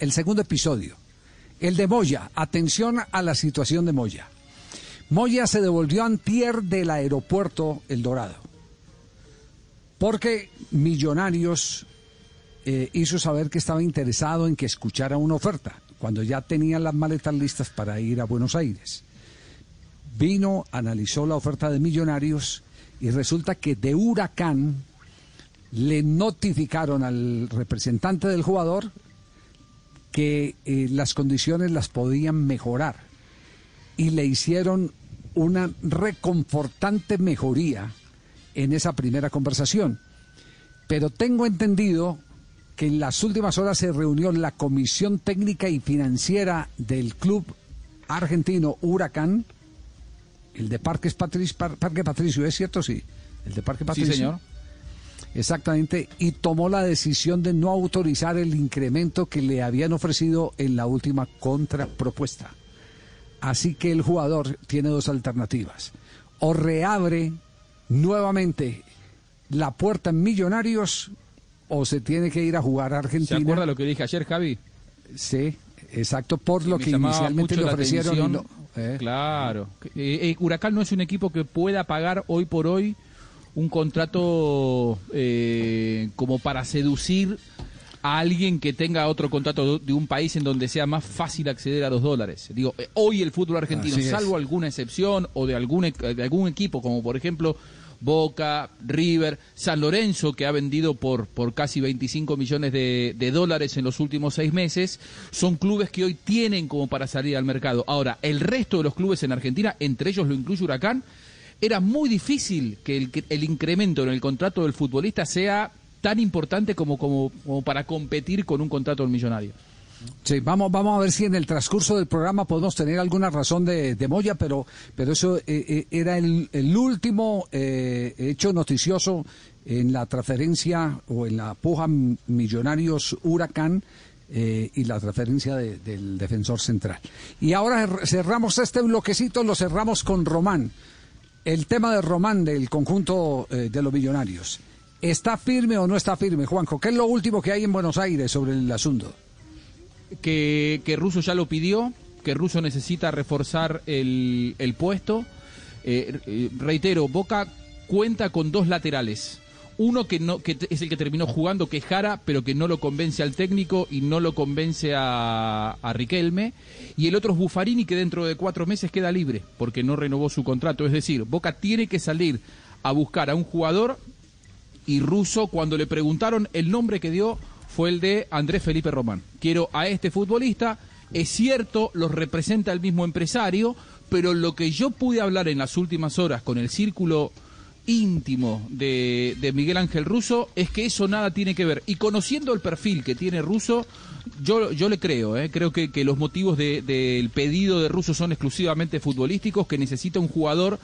el segundo episodio. El de Moya. Atención a la situación de Moya. Moya se devolvió antier del aeropuerto El Dorado. Porque Millonarios eh, hizo saber que estaba interesado en que escuchara una oferta, cuando ya tenía las maletas listas para ir a Buenos Aires. Vino, analizó la oferta de Millonarios y resulta que de Huracán le notificaron al representante del jugador que eh, las condiciones las podían mejorar y le hicieron una reconfortante mejoría en esa primera conversación. Pero tengo entendido que en las últimas horas se reunió la Comisión Técnica y Financiera del Club Argentino Huracán, el de Parques Patricio, Parque Patricio, ¿es cierto? Sí, el de Parque Patricio. Sí, señor. Exactamente, y tomó la decisión de no autorizar el incremento que le habían ofrecido en la última contrapropuesta. Así que el jugador tiene dos alternativas. O reabre nuevamente la puerta en Millonarios o se tiene que ir a jugar a Argentina. ¿Se acuerda lo que dije ayer, Javi? Sí, exacto, por lo que inicialmente le ofrecieron. ¿eh? Claro. Eh, eh, Huracán no es un equipo que pueda pagar hoy por hoy un contrato como para seducir a alguien que tenga otro contrato de un país en donde sea más fácil acceder a los dólares. Digo, hoy el fútbol argentino, salvo alguna excepción o de algún, de algún equipo, como por ejemplo Boca, River, San Lorenzo, que ha vendido por, por casi 25 millones de, de, dólares en los últimos seis meses, son clubes que hoy tienen como para salir al mercado. Ahora, el resto de los clubes en Argentina, entre ellos lo incluye Huracán, era muy difícil que el, el incremento en el contrato del futbolista sea tan importante como, como, para competir con un contrato del millonario. Sí, vamos, vamos a ver si en el transcurso del programa podemos tener alguna razón de, de Moya, pero, pero eso eh, eh, era el, el último eh, hecho noticioso en la transferencia o en la puja Millonarios Huracán y la transferencia de, del defensor central. Y ahora cerramos este bloquecito, lo cerramos con Román. El tema de Román del conjunto de los Millonarios. ¿Está firme o no está firme, Juanjo? ¿Qué es lo último que hay en Buenos Aires sobre el asunto? que, que Russo ya lo pidió, que Russo necesita reforzar el, el puesto. Eh, eh, reitero, Boca cuenta con dos laterales. Uno que, no, que es el que terminó jugando, que es Jara, pero que no lo convence al técnico y no lo convence a, Riquelme. Y el otro es Buffarini, que dentro de cuatro meses queda libre, porque no renovó su contrato. Es decir, Boca tiene que salir a buscar a un jugador y Russo, cuando le preguntaron el nombre que dio, fue el de Andrés Felipe Román. Quiero a este futbolista, es cierto, los representa el mismo empresario, pero lo que yo pude hablar en las últimas horas con el círculo íntimo de, Miguel Ángel Russo es que eso nada tiene que ver. Y conociendo el perfil que tiene Russo, yo, yo le creo, ¿eh? creo que, que, los motivos del pedido de Russo son exclusivamente futbolísticos, que necesita un jugador,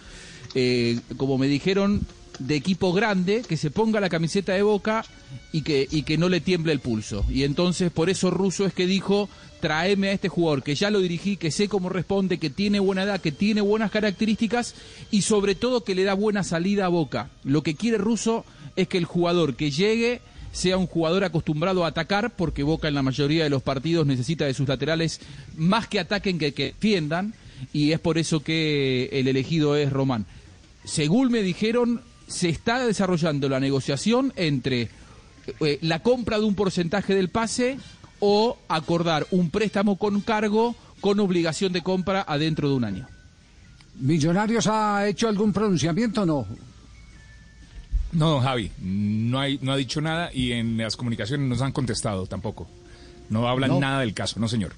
eh, como me dijeron, de equipo grande que se ponga la camiseta de Boca y que, y que no le tiemble el pulso. Y entonces por eso Russo es que dijo, tráeme a este jugador que ya lo dirigí, que sé cómo responde, que tiene buena edad, que tiene buenas características y sobre todo que le da buena salida a Boca. Lo que quiere Russo es que el jugador que llegue sea un jugador acostumbrado a atacar, porque Boca en la mayoría de los partidos necesita de sus laterales más que ataquen que que defiendan, y es por eso que el elegido es Román. Según me dijeron, se está desarrollando la negociación entre eh, la compra de un porcentaje del pase o acordar un préstamo con cargo con obligación de compra adentro de un año. ¿Millonarios ha hecho algún pronunciamiento o no? No, don Javi, no, hay, no ha dicho nada y en las comunicaciones no nos han contestado tampoco. No hablan nada del caso, no señor.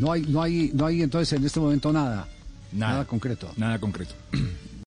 No hay, no hay, no hay entonces en este momento nada. Nada, nada concreto. Nada concreto.